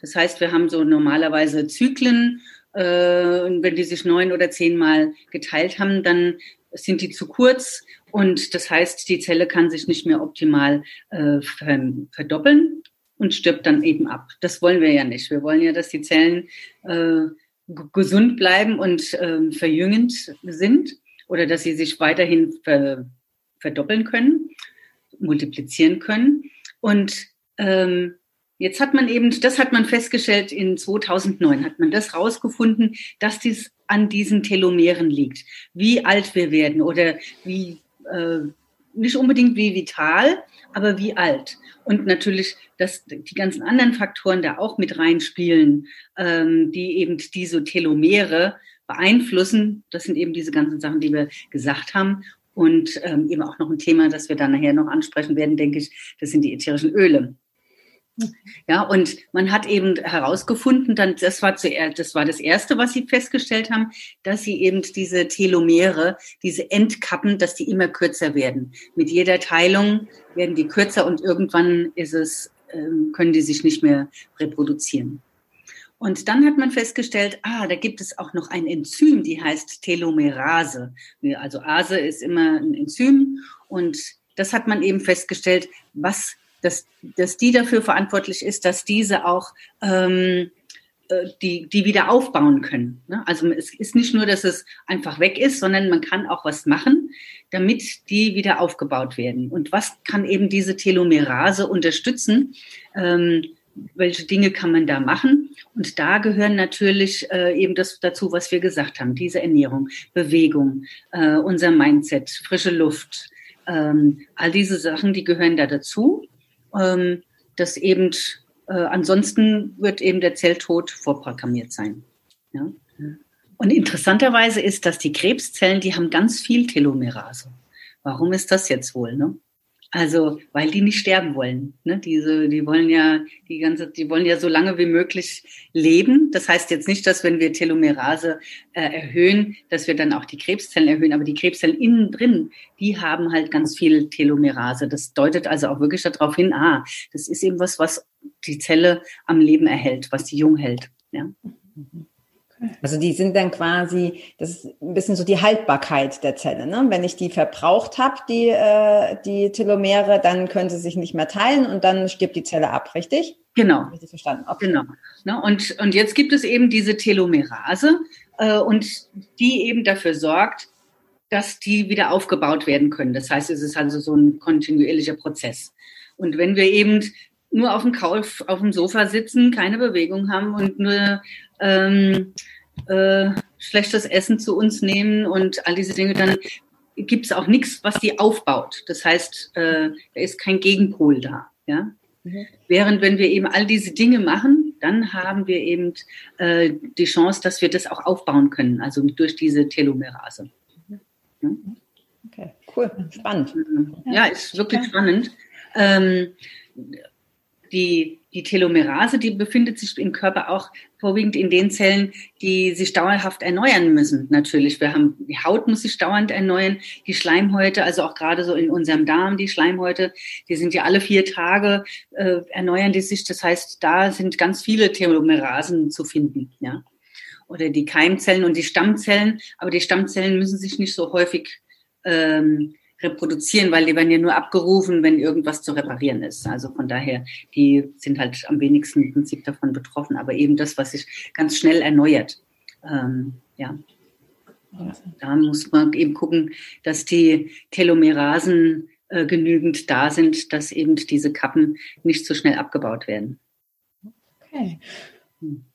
Das heißt, wir haben so normalerweise Zyklen äh, und wenn die sich neun oder zehnmal geteilt haben, dann sind die zu kurz und das heißt, die Zelle kann sich nicht mehr optimal äh, verdoppeln und stirbt dann eben ab. Das wollen wir ja nicht. Wir wollen ja, dass die Zellen äh, gesund bleiben und äh, verjüngend sind oder dass sie sich weiterhin ver verdoppeln können, multiplizieren können. Und ähm, Jetzt hat man eben, das hat man festgestellt in 2009, hat man das rausgefunden, dass dies an diesen Telomeren liegt. Wie alt wir werden oder wie, äh, nicht unbedingt wie vital, aber wie alt. Und natürlich, dass die ganzen anderen Faktoren da auch mit reinspielen, ähm, die eben diese Telomere beeinflussen. Das sind eben diese ganzen Sachen, die wir gesagt haben. Und ähm, eben auch noch ein Thema, das wir dann nachher noch ansprechen werden, denke ich, das sind die ätherischen Öle. Ja, und man hat eben herausgefunden, dann, das war zuerst, das war das erste, was sie festgestellt haben, dass sie eben diese Telomere, diese Endkappen, dass die immer kürzer werden. Mit jeder Teilung werden die kürzer und irgendwann ist es, ähm, können die sich nicht mehr reproduzieren. Und dann hat man festgestellt, ah, da gibt es auch noch ein Enzym, die heißt Telomerase. Also Ase ist immer ein Enzym und das hat man eben festgestellt, was dass, dass die dafür verantwortlich ist, dass diese auch ähm, äh, die, die wieder aufbauen können. Ne? Also es ist nicht nur, dass es einfach weg ist, sondern man kann auch was machen, damit die wieder aufgebaut werden. Und was kann eben diese Telomerase unterstützen? Ähm, welche Dinge kann man da machen? Und da gehören natürlich äh, eben das dazu, was wir gesagt haben, diese Ernährung, Bewegung, äh, unser Mindset, frische Luft, ähm, all diese Sachen, die gehören da dazu ähm, dass eben äh, ansonsten wird eben der Zelltod vorprogrammiert sein. Ja? Und interessanterweise ist, dass die Krebszellen, die haben ganz viel Telomerase. Warum ist das jetzt wohl? Ne? Also, weil die nicht sterben wollen. Ne? Diese, die wollen ja die ganze, die wollen ja so lange wie möglich leben. Das heißt jetzt nicht, dass wenn wir Telomerase äh, erhöhen, dass wir dann auch die Krebszellen erhöhen. Aber die Krebszellen innen drin, die haben halt ganz viel Telomerase. Das deutet also auch wirklich darauf hin, ah, das ist eben was, was die Zelle am Leben erhält, was die jung hält. Ja. Mhm. Also die sind dann quasi, das ist ein bisschen so die Haltbarkeit der Zelle. Ne? Wenn ich die verbraucht habe, die, äh, die Telomere, dann können sie sich nicht mehr teilen und dann stirbt die Zelle ab, richtig? Genau. Richtig verstanden. Okay. Genau. Ne? Und, und jetzt gibt es eben diese Telomerase äh, und die eben dafür sorgt, dass die wieder aufgebaut werden können. Das heißt, es ist also so ein kontinuierlicher Prozess. Und wenn wir eben nur auf dem Couch, auf dem Sofa sitzen, keine Bewegung haben und nur ähm, äh, schlechtes Essen zu uns nehmen und all diese Dinge, dann gibt es auch nichts, was die aufbaut. Das heißt, äh, da ist kein Gegenpol da. Ja? Mhm. Während wenn wir eben all diese Dinge machen, dann haben wir eben äh, die Chance, dass wir das auch aufbauen können, also durch diese Telomerase. Ja? Okay, cool, spannend. Ja, ist wirklich ja. spannend. Ähm, die, die Telomerase, die befindet sich im Körper auch vorwiegend in den Zellen, die sich dauerhaft erneuern müssen. Natürlich, wir haben die Haut muss sich dauernd erneuern, die Schleimhäute, also auch gerade so in unserem Darm, die Schleimhäute, die sind ja alle vier Tage äh, erneuern die sich. Das heißt, da sind ganz viele Telomerasen zu finden, ja. Oder die Keimzellen und die Stammzellen, aber die Stammzellen müssen sich nicht so häufig ähm, reproduzieren, weil die werden ja nur abgerufen, wenn irgendwas zu reparieren ist. Also von daher, die sind halt am wenigsten im Prinzip davon betroffen. Aber eben das, was sich ganz schnell erneuert. Ähm, ja. Da muss man eben gucken, dass die Telomerasen äh, genügend da sind, dass eben diese Kappen nicht so schnell abgebaut werden. Okay. Hm.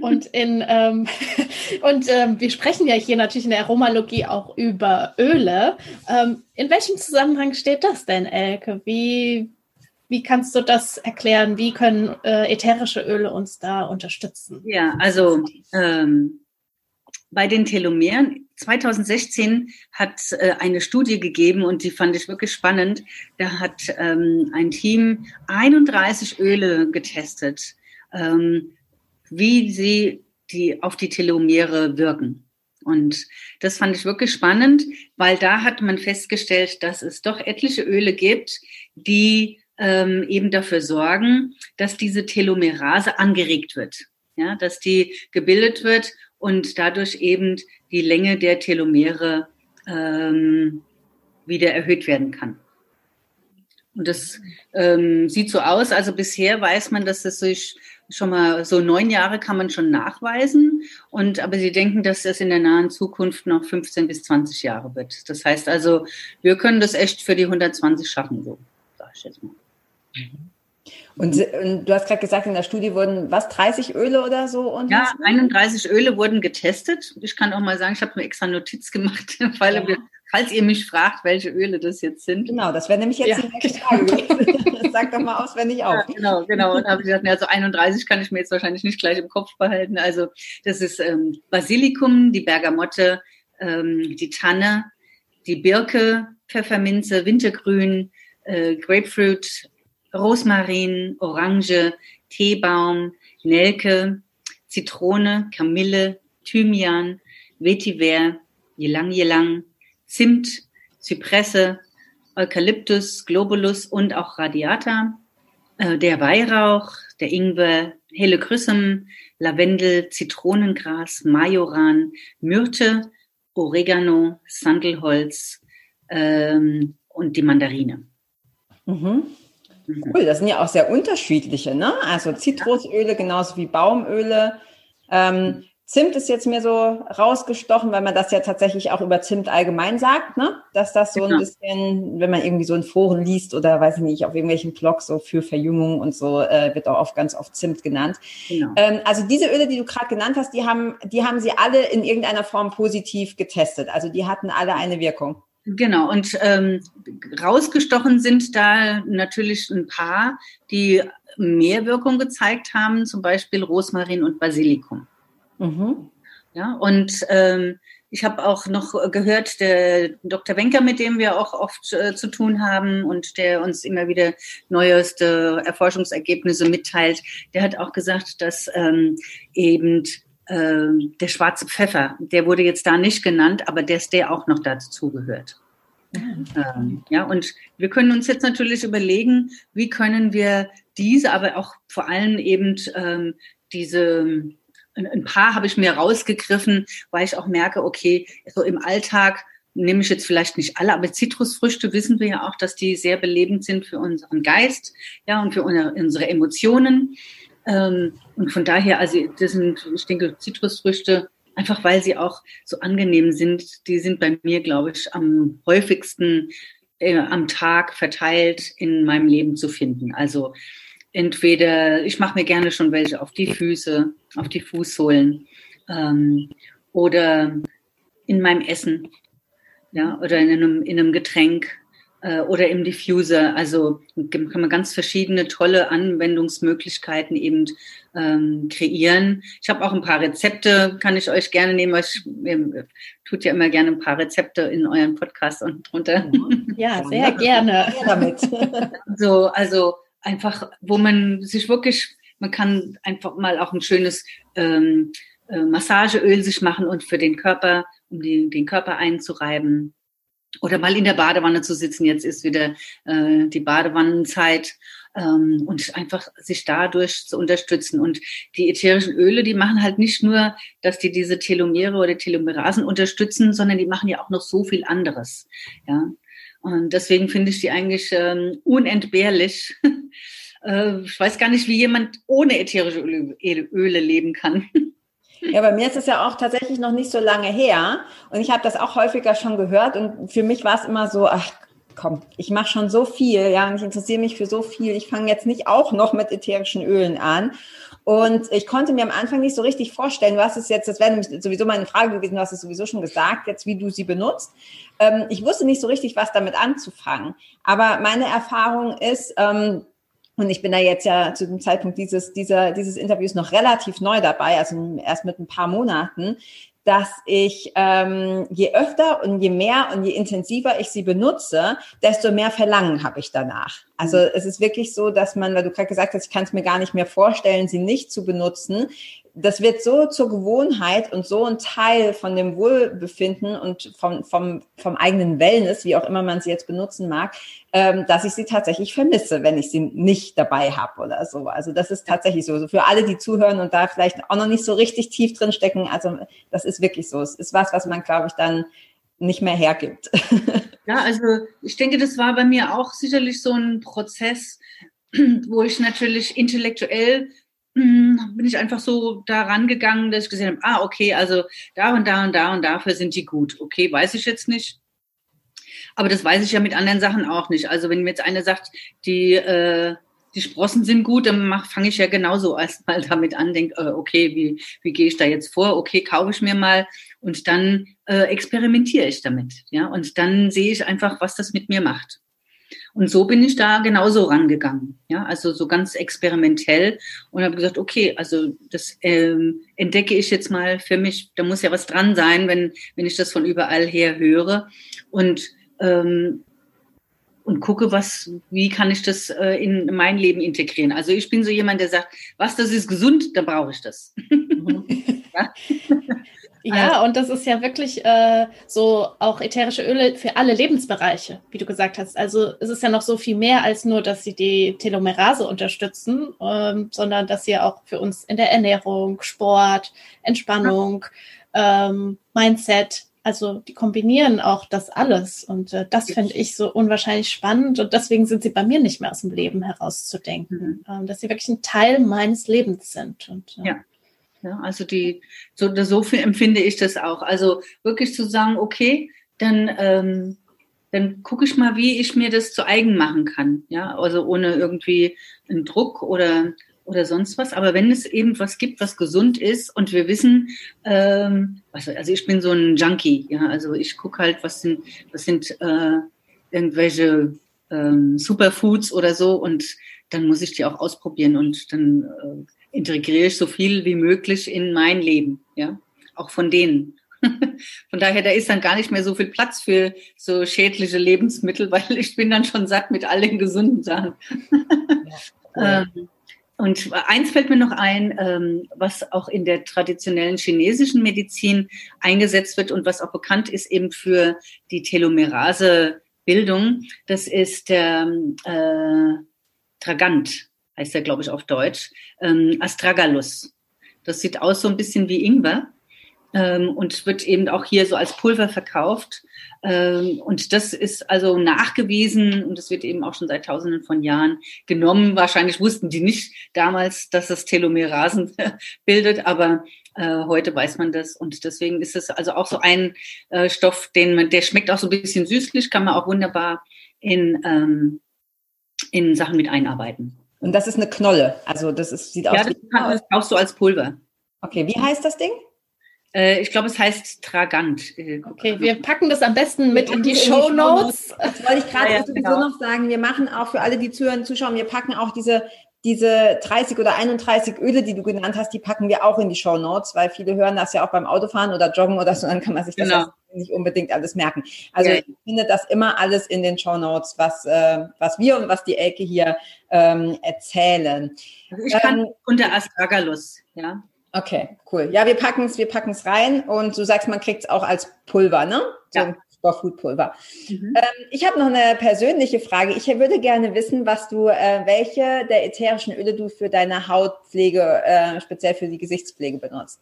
Und in ähm, <laughs> und ähm, wir sprechen ja hier natürlich in der Aromalogie auch über Öle. Ähm, in welchem Zusammenhang steht das denn, Elke? Wie, wie kannst du das erklären? Wie können äh, ätherische Öle uns da unterstützen? Ja, also ähm, bei den Telomeren 2016 hat äh, eine Studie gegeben und die fand ich wirklich spannend. Da hat ähm, ein Team 31 Öle getestet. Wie sie die auf die Telomere wirken. Und das fand ich wirklich spannend, weil da hat man festgestellt, dass es doch etliche Öle gibt, die ähm, eben dafür sorgen, dass diese Telomerase angeregt wird, ja, dass die gebildet wird und dadurch eben die Länge der Telomere ähm, wieder erhöht werden kann. Und das ähm, sieht so aus, also bisher weiß man, dass es sich schon mal so neun Jahre kann man schon nachweisen. Und aber sie denken, dass das in der nahen Zukunft noch 15 bis 20 Jahre wird. Das heißt also, wir können das echt für die 120 schaffen, so sag ich jetzt mal. Und, und, du hast gerade gesagt, in der Studie wurden was, 30 Öle oder so? Und ja, 31 Öle wurden getestet. Ich kann auch mal sagen, ich habe mir extra Notiz gemacht, <laughs> weil ja. wir falls ihr mich fragt, welche Öle das jetzt sind. Genau, das wäre nämlich jetzt ja, die nächste Frage gewesen. <laughs> Sag doch mal auswendig auf. Ja, genau, genau. Und habe ich gesagt, also 31 kann ich mir jetzt wahrscheinlich nicht gleich im Kopf behalten. Also das ist ähm, Basilikum, die Bergamotte, ähm, die Tanne, die Birke, Pfefferminze, Wintergrün, äh, Grapefruit, Rosmarin, Orange, Teebaum, Nelke, Zitrone, Kamille, Thymian, Vetiver, Yelang Yelang, Zimt, Zypresse, Eukalyptus, Globulus und auch Radiata, äh, der Weihrauch, der Ingwer, helle Chrysum, Lavendel, Zitronengras, Majoran, Myrte, Oregano, Sandelholz ähm, und die Mandarine. Mhm. mhm. Cool, das sind ja auch sehr unterschiedliche, ne? Also Zitrusöle genauso wie Baumöle. Ähm, Zimt ist jetzt mir so rausgestochen, weil man das ja tatsächlich auch über Zimt allgemein sagt, ne? Dass das so ein genau. bisschen, wenn man irgendwie so in Foren liest oder weiß ich nicht, auf irgendwelchen Blogs so für Verjüngung und so, äh, wird auch oft, ganz oft Zimt genannt. Genau. Ähm, also diese Öle, die du gerade genannt hast, die haben, die haben sie alle in irgendeiner Form positiv getestet. Also die hatten alle eine Wirkung. Genau, und ähm, rausgestochen sind da natürlich ein paar, die mehr Wirkung gezeigt haben, zum Beispiel Rosmarin und Basilikum. Mhm. Ja, und ähm, ich habe auch noch gehört, der Dr. Wenker, mit dem wir auch oft äh, zu tun haben und der uns immer wieder neueste Erforschungsergebnisse mitteilt, der hat auch gesagt, dass ähm, eben äh, der schwarze Pfeffer, der wurde jetzt da nicht genannt, aber dass der auch noch dazu gehört. Mhm. Ähm, ja, und wir können uns jetzt natürlich überlegen, wie können wir diese, aber auch vor allem eben ähm, diese ein paar habe ich mir rausgegriffen, weil ich auch merke, okay, so im Alltag nehme ich jetzt vielleicht nicht alle, aber Zitrusfrüchte wissen wir ja auch, dass die sehr belebend sind für unseren Geist, ja, und für unsere Emotionen. Ähm, und von daher, also das sind, ich denke, Zitrusfrüchte, einfach weil sie auch so angenehm sind, die sind bei mir, glaube ich, am häufigsten äh, am Tag verteilt in meinem Leben zu finden. Also entweder, ich mache mir gerne schon welche auf die Füße, auf die Fußsohlen ähm, oder in meinem Essen ja, oder in einem, in einem Getränk. äh, oder im Diffuser. Also kann man ganz verschiedene tolle Anwendungsmöglichkeiten eben ähm, kreieren. Ich habe auch ein paar Rezepte, kann ich euch gerne nehmen. Ich, ihr tut ja immer gerne ein paar Rezepte in euren Podcast und drunter. Ja, sehr <laughs> gerne. damit. so, also einfach, wo man sich wirklich, man kann einfach mal auch ein schönes ähm, äh, Massageöl sich machen und für den Körper, um die, den Körper einzureiben oder mal in der Badewanne zu sitzen. Jetzt ist wieder äh, die Badewannenzeit ähm, und einfach sich dadurch zu unterstützen. Und die ätherischen Öle, die machen halt nicht nur, dass die diese Telomere oder Telomerasen unterstützen, sondern die machen ja auch noch so viel anderes. Ja, und deswegen finde ich die eigentlich ähm, unentbehrlich. <laughs> äh, ich weiß gar nicht, wie jemand ohne ätherische Öle, Öle leben kann. <laughs> Ja, bei mir ist es ja auch tatsächlich noch nicht so lange her und ich habe das auch häufiger schon gehört und für mich war es immer so, ach komm, ich mache schon so viel, ja, und ich interessiere mich für so viel. Ich fange jetzt nicht auch noch mit ätherischen Ölen an. Und ich konnte mir am Anfang nicht so richtig vorstellen, hast es jetzt, das wäre nämlich sowieso meine Frage gewesen, du hast es sowieso schon gesagt, jetzt wie du sie benutzt. Ähm, ich wusste nicht so richtig, was damit anzufangen. Aber meine Erfahrung ist, ähm, und ich bin da jetzt ja zu dem Zeitpunkt dieses, dieser, dieses Interviews noch relativ neu dabei, also erst mit ein paar Monaten, dass ich ähm, je öfter und je mehr und je intensiver ich sie benutze, desto mehr Verlangen habe ich danach. Also mhm. es ist wirklich so, dass man, weil du gerade gesagt hast, ich kann es mir gar nicht mehr vorstellen, sie nicht zu benutzen, das wird so zur Gewohnheit und so ein Teil von dem Wohlbefinden und vom, vom, vom eigenen Wellness, wie auch immer man sie jetzt benutzen mag, ähm, dass ich sie tatsächlich vermisse, wenn ich sie nicht dabei habe oder so. Also das ist tatsächlich so. Also für alle, die zuhören und da vielleicht auch noch nicht so richtig tief drin stecken, also das ist wirklich so. Es ist was, was man, glaube ich, dann nicht mehr hergibt. <laughs> Ja, also ich denke, das war bei mir auch sicherlich so ein Prozess, wo ich natürlich intellektuell bin ich einfach so da rangegangen, dass ich gesehen habe, ah, okay, also da und da und da und dafür sind die gut. Okay, weiß ich jetzt nicht. Aber das weiß ich ja mit anderen Sachen auch nicht. Also wenn mir jetzt einer sagt, die, äh, die Sprossen sind gut, dann fange ich ja genauso <laughs> erstmal damit an, denke, äh, okay, wie, wie gehe ich da jetzt vor? Okay, kaufe ich mir mal und dann äh, experimentiere ich damit. Ja, und dann sehe ich einfach, was das mit mir macht. Und so bin ich da genauso rangegangen. Ja, also so ganz experimentell und habe gesagt, okay, also das ähm, entdecke ich jetzt mal für mich. Da muss ja was dran sein, wenn, wenn ich das von überall her höre. Und ähm, und gucke, was, wie kann ich das äh, in mein Leben integrieren. Also ich bin so jemand, der sagt, was das ist gesund, dann brauche ich das. Mhm. <laughs> <laughs> ja? Ja, und das ist ja wirklich äh, so auch ätherische Öle für alle Lebensbereiche, wie du gesagt hast. Also es ist ja noch so viel mehr als nur, dass sie die Telomerase unterstützen, ähm, sondern dass sie auch für uns in der Ernährung, Sport, Entspannung, ähm, Mindset, also die kombinieren auch das alles. Und äh, das finde ich so unwahrscheinlich spannend. Und deswegen sind sie bei mir nicht mehr aus dem Leben herauszudenken, mhm. ähm, dass sie wirklich ein Teil meines Lebens sind. Und, äh, ja. Ja, also die, so, so viel empfinde ich das auch. Also wirklich zu sagen, okay, dann, ähm, dann gucke ich mal, wie ich mir das zu eigen machen kann. Ja, also ohne irgendwie einen Druck oder, oder sonst was. Aber wenn es eben was gibt, was gesund ist und wir wissen, ähm, also, also ich bin so ein Junkie, ja, also ich gucke halt, was sind, was sind äh, irgendwelche ähm, Superfoods oder so und dann muss ich die auch ausprobieren und dann äh, integriere ich so viel wie möglich in mein Leben, ja, auch von denen. <laughs> Von daher, da ist dann gar nicht mehr so viel Platz für so schädliche Lebensmittel, <laughs> weil ich bin dann schon satt mit all den gesunden Sachen. <laughs> Ja, ähm, und eins fällt mir noch ein, ähm, was auch in der traditionellen chinesischen Medizin eingesetzt wird und was auch bekannt ist eben für die Telomerase-Bildung. Das ist der äh, Tragant heißt er, glaube ich, auf Deutsch, ähm, Astragalus. Das sieht aus so ein bisschen wie Ingwer ähm, und wird eben auch hier so als Pulver verkauft. Ähm, und das ist also nachgewiesen und es wird eben auch schon seit Tausenden von Jahren genommen. Wahrscheinlich wussten die nicht damals, dass es Telomerasen <laughs> bildet, aber äh, heute weiß man das und deswegen ist es also auch so ein äh, Stoff, den man, der schmeckt auch so ein bisschen süßlich, kann man auch wunderbar in, ähm, in Sachen mit einarbeiten. Und das ist eine Knolle. Also das ist, sieht aus ja, das, wie. das brauchst du als Pulver. Okay, wie heißt das Ding? Äh, ich glaube, es heißt Tragant. Äh, okay, wir packen das am besten mit in die Show Notes. Das wollte ich gerade ja, ja, genau. noch sagen. Wir machen auch für alle, die zuhören, zuschauen, wir packen auch diese diese 30 oder 31 Öle, die du genannt hast, die packen wir auch in die Show Notes, weil viele hören das ja auch beim Autofahren oder Joggen oder so, dann kann man sich das genau. Nicht unbedingt alles merken. Also ja. ich finde das immer alles in den Show Notes, was, äh, was wir und was die Elke hier ähm, erzählen. Also ich kann ähm, unter Astragalus, ja. Okay, cool. Ja, wir packen es, wir packen es rein und du sagst, man kriegt es auch als Pulver, ne? So ja. Superfoodpulver. Mhm. Ähm, ich habe noch eine persönliche Frage. Ich würde gerne wissen, was du, äh, welche der ätherischen Öle du für deine Hautpflege, äh, speziell für die Gesichtspflege benutzt.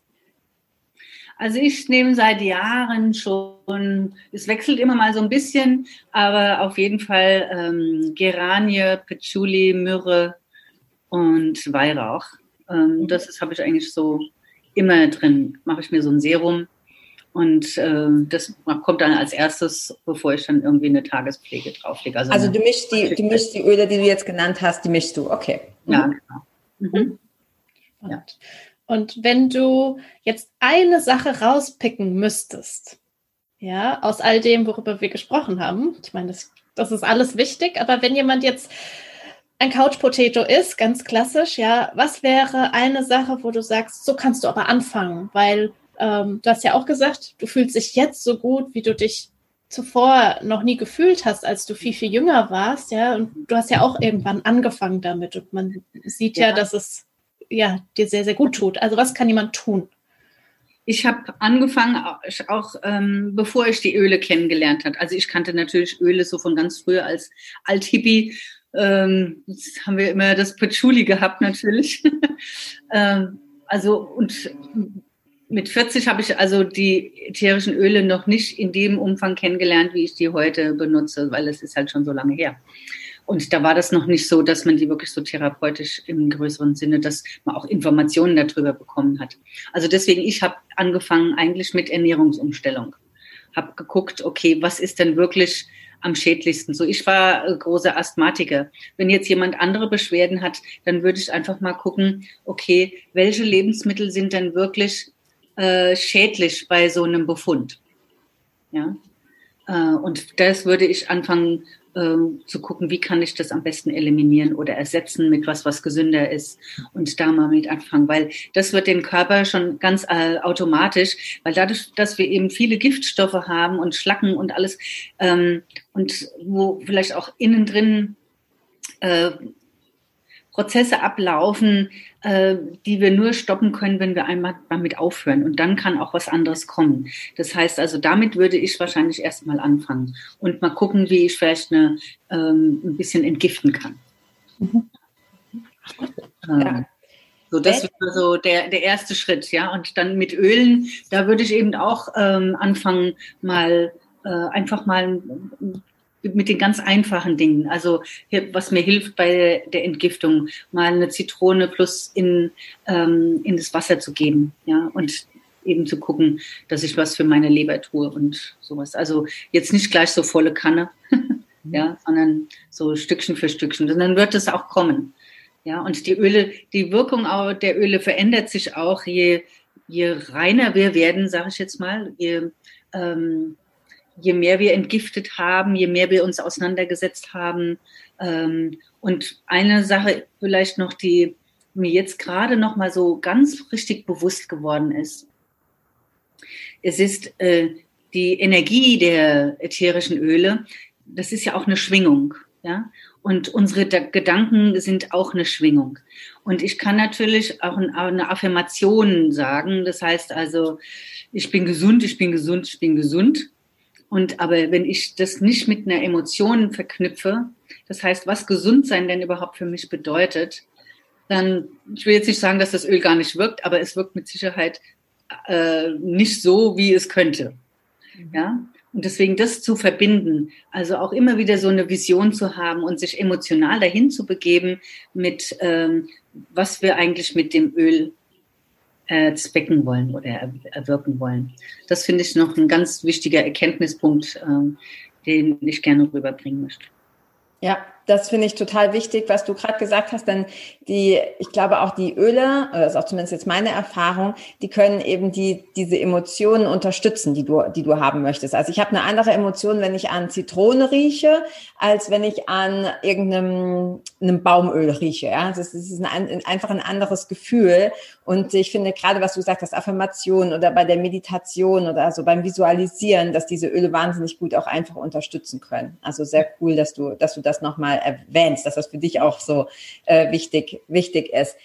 Also ich nehme seit Jahren schon, es wechselt immer mal so ein bisschen, aber auf jeden Fall ähm, Geranie, Patchouli, Myrrhe und Weihrauch. Ähm, mhm. das habe ich eigentlich so immer drin. Mache ich mir so ein Serum und äh, das kommt dann als erstes, bevor ich dann irgendwie eine Tagespflege drauflege. Also, also du mischst die, du mischst die Öle, die du jetzt genannt hast, die mischst du, okay. Mhm. Ja, genau. Mhm. Ja. Und wenn du jetzt eine Sache rauspicken müsstest, ja, aus all dem, worüber wir gesprochen haben, ich meine, das, das ist alles wichtig, aber wenn jemand jetzt ein Couch Potato ist, ganz klassisch, ja, was wäre eine Sache, wo du sagst, so kannst du aber anfangen, weil ähm, du hast ja auch gesagt, du fühlst dich jetzt so gut, wie du dich zuvor noch nie gefühlt hast, als du viel, viel jünger warst, ja, und du hast ja auch irgendwann angefangen damit. Und man sieht ja, ja. dass es ja dir sehr, sehr gut tut. Also was kann jemand tun? Ich habe angefangen, auch ähm, bevor ich die Öle kennengelernt habe. Also ich kannte natürlich Öle so von ganz früher als Althippie. Ähm, jetzt haben wir immer das Patchouli gehabt natürlich. <laughs> ähm, also und mit 40 habe ich also die ätherischen Öle noch nicht in dem Umfang kennengelernt, wie ich die heute benutze, weil es ist halt schon so lange her. Und da war das noch nicht so, dass man die wirklich so therapeutisch im größeren Sinne, dass man auch Informationen darüber bekommen hat. Also deswegen, ich habe angefangen eigentlich mit Ernährungsumstellung. Habe geguckt, okay, was ist denn wirklich am schädlichsten? So, ich war großer Asthmatiker. Wenn jetzt jemand andere Beschwerden hat, dann würde ich einfach mal gucken, okay, welche Lebensmittel sind denn wirklich äh, schädlich bei so einem Befund. Ja? Äh, und das würde ich anfangen äh, zu gucken, wie kann ich das am besten eliminieren oder ersetzen mit was, was gesünder ist und da mal mit anfangen, weil das wird den Körper schon ganz äh, automatisch, weil dadurch, dass wir eben viele Giftstoffe haben und Schlacken und alles ähm, und wo vielleicht auch innen drin äh, Prozesse ablaufen, die wir nur stoppen können, wenn wir einmal damit aufhören. Und dann kann auch was anderes kommen. Das heißt also, damit würde ich wahrscheinlich erstmal anfangen und mal gucken, wie ich vielleicht eine, ähm, ein bisschen entgiften kann. Mhm. Ähm, So, das wäre so der, der erste Schritt, ja. Und dann mit Ölen, da würde ich eben auch ähm, anfangen, mal äh, einfach mal mit den ganz einfachen Dingen. Also was mir hilft bei der Entgiftung, mal eine Zitrone plus in, ähm, in das Wasser zu geben, ja, und eben zu gucken, dass ich was für meine Leber tue und sowas. Also jetzt nicht gleich so volle Kanne, <laughs> ja, sondern so Stückchen für Stückchen. Und dann wird es auch kommen. Ja, und die Öle, die Wirkung der Öle verändert sich auch, je, je reiner wir werden, sage ich jetzt mal, je ähm, je mehr wir entgiftet haben, je mehr wir uns auseinandergesetzt haben. Ähm, und eine Sache vielleicht noch, die mir jetzt gerade noch mal so ganz richtig bewusst geworden ist. Es ist äh, die Energie der ätherischen Öle. Das ist ja auch eine Schwingung, ja. Und unsere Gedanken sind auch eine Schwingung. Und ich kann natürlich auch eine Affirmation sagen. Das heißt also, ich bin gesund, ich bin gesund, ich bin gesund. Und aber wenn ich das nicht mit einer Emotion verknüpfe, das heißt, was gesund sein denn überhaupt für mich bedeutet, dann, ich will jetzt nicht sagen, dass das Öl gar nicht wirkt, aber es wirkt mit Sicherheit äh, nicht so, wie es könnte. Mhm. Ja. Und deswegen das zu verbinden, also auch immer wieder so eine Vision zu haben und sich emotional dahin zu begeben mit, ähm, was wir eigentlich mit dem Öl äh, zwecken wollen oder erwirken wollen. Das finde ich noch ein ganz wichtiger Erkenntnispunkt, ähm, den ich gerne rüberbringen möchte. Ja, das finde ich total wichtig, was du gerade gesagt hast, denn die, ich glaube auch die Öle, das ist auch zumindest jetzt meine Erfahrung, die können eben die, diese Emotionen unterstützen, die du, die du haben möchtest. Also ich habe eine andere Emotion, wenn ich an Zitrone rieche, als wenn ich an irgendeinem einem Baumöl rieche. Ja, das ist ein, einfach ein anderes Gefühl. Und ich finde gerade, was du gesagt hast, Affirmation oder bei der Meditation oder so beim Visualisieren, dass diese Öle wahnsinnig gut auch einfach unterstützen können. Also sehr cool, dass du, dass du das nochmal erwähnst, dass das für dich auch so äh, wichtig, wichtig ist.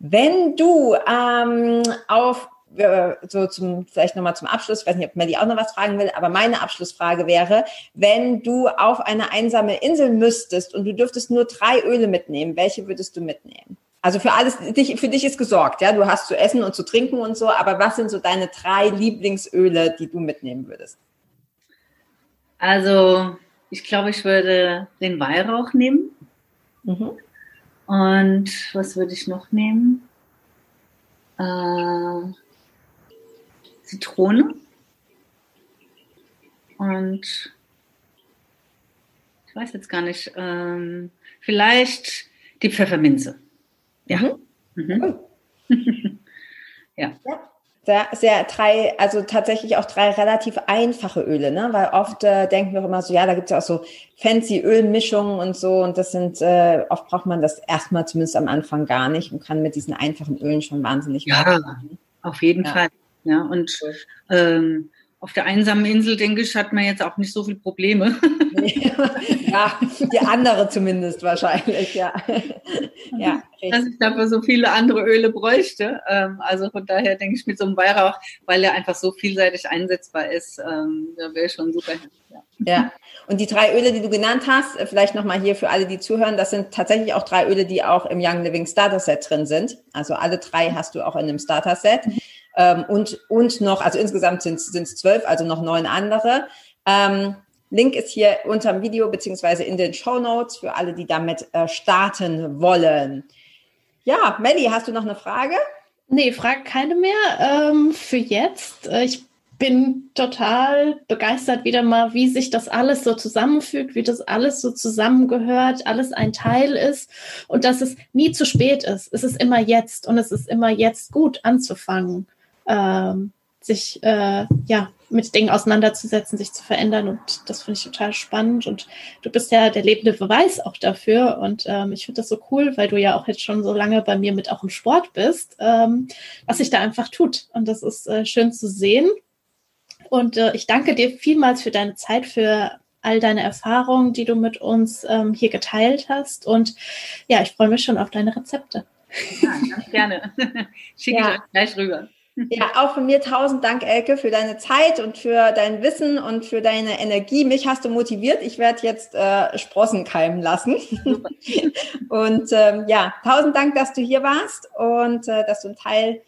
Wenn du ähm, auf äh, so zum, vielleicht nochmal zum Abschluss, ich weiß nicht, ob Melly auch noch was fragen will, aber meine Abschlussfrage wäre, wenn du auf eine einsame Insel müsstest und du dürftest nur drei Öle mitnehmen, welche würdest du mitnehmen? Also für alles, für dich ist gesorgt, ja, du hast zu essen und zu trinken und so, aber was sind so deine drei Lieblingsöle, die du mitnehmen würdest? Also, ich glaube, ich würde den Weihrauch nehmen. Mhm. Und was würde ich noch nehmen? Äh, Zitrone. Und ich weiß jetzt gar nicht, ähm, vielleicht die Pfefferminze. Ja. Mhm. Mhm. <laughs> ja. ja. Sehr, sehr drei, also tatsächlich auch drei relativ einfache Öle, ne? Weil oft äh, denken wir auch immer so, ja, da gibt es ja auch so fancy Ölmischungen und so und das sind, äh, oft braucht man das erstmal zumindest am Anfang gar nicht und kann mit diesen einfachen Ölen schon wahnsinnig Ja, machen. auf jeden ja. Fall. Ja, und ähm, auf der einsamen Insel, denke ich, hat man jetzt auch nicht so viele Probleme. <laughs> <laughs> ja, die andere zumindest wahrscheinlich, ja. ja Dass ich dafür so viele andere Öle bräuchte. Ähm, also von daher denke ich mit so einem Weihrauch, weil er einfach so vielseitig einsetzbar ist, ähm, da wäre schon super. Ja. ja, und die drei Öle, die du genannt hast, äh, vielleicht nochmal hier für alle, die zuhören, das sind tatsächlich auch drei Öle, die auch im Young Living Starter Set drin sind. Also alle drei hast du auch in einem Starter Set. Ähm, und, und noch, also insgesamt sind es zwölf, also noch neun andere. Ähm, Link ist hier unter dem Video beziehungsweise in den Show Notes für alle, die damit äh, starten wollen. Ja, Melly, hast du noch eine Frage? Nee, Frage keine mehr. Ähm, für jetzt. Äh, ich bin total begeistert wieder mal, wie sich das alles so zusammenfügt, wie das alles so zusammengehört, alles ein Teil ist und dass es nie zu spät ist. Es ist immer jetzt und es ist immer jetzt gut anzufangen ähm, sich äh, ja mit Dingen auseinanderzusetzen, sich zu verändern und das finde ich total spannend und du bist ja der lebende Beweis auch dafür und ähm, ich finde das so cool, weil du ja auch jetzt schon so lange bei mir mit auch im Sport bist, ähm, was sich da einfach tut und das ist äh, schön zu sehen und äh, ich danke dir vielmals für deine Zeit, für all deine Erfahrungen, die du mit uns ähm, hier geteilt hast und ja, ich freue mich schon auf deine Rezepte. Ja, ganz gerne. <laughs> Schicke ja. ich euch gleich rüber. <laughs> Ja, auch von mir tausend Dank, Elke, für deine Zeit und für dein Wissen und für deine Energie. Mich hast du motiviert. Ich werde jetzt äh, Sprossen keimen lassen. <laughs> und ähm, ja, tausend Dank, dass du hier warst und äh, dass du einen Teil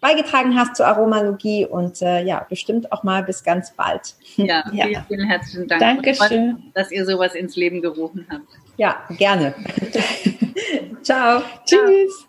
beigetragen hast zur Aromalogie und äh, ja, bestimmt auch mal bis ganz bald. Ja, <laughs> ja. Vielen, vielen herzlichen Dank. Dankeschön. Dass ihr sowas ins Leben gerufen habt. Ja, gerne. Ciao. Tschüss.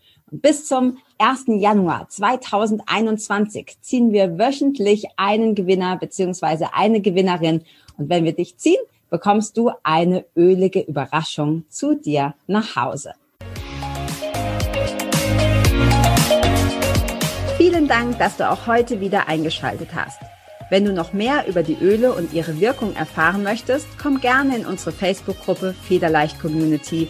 Bis zum 1. Januar 2021 ziehen wir wöchentlich einen Gewinner beziehungsweise eine Gewinnerin. Und wenn wir dich ziehen, bekommst du eine ölige Überraschung zu dir nach Hause. Vielen Dank, dass du auch heute wieder eingeschaltet hast. Wenn du noch mehr über die Öle und ihre Wirkung erfahren möchtest, komm gerne in unsere Facebook-Gruppe Federleicht Community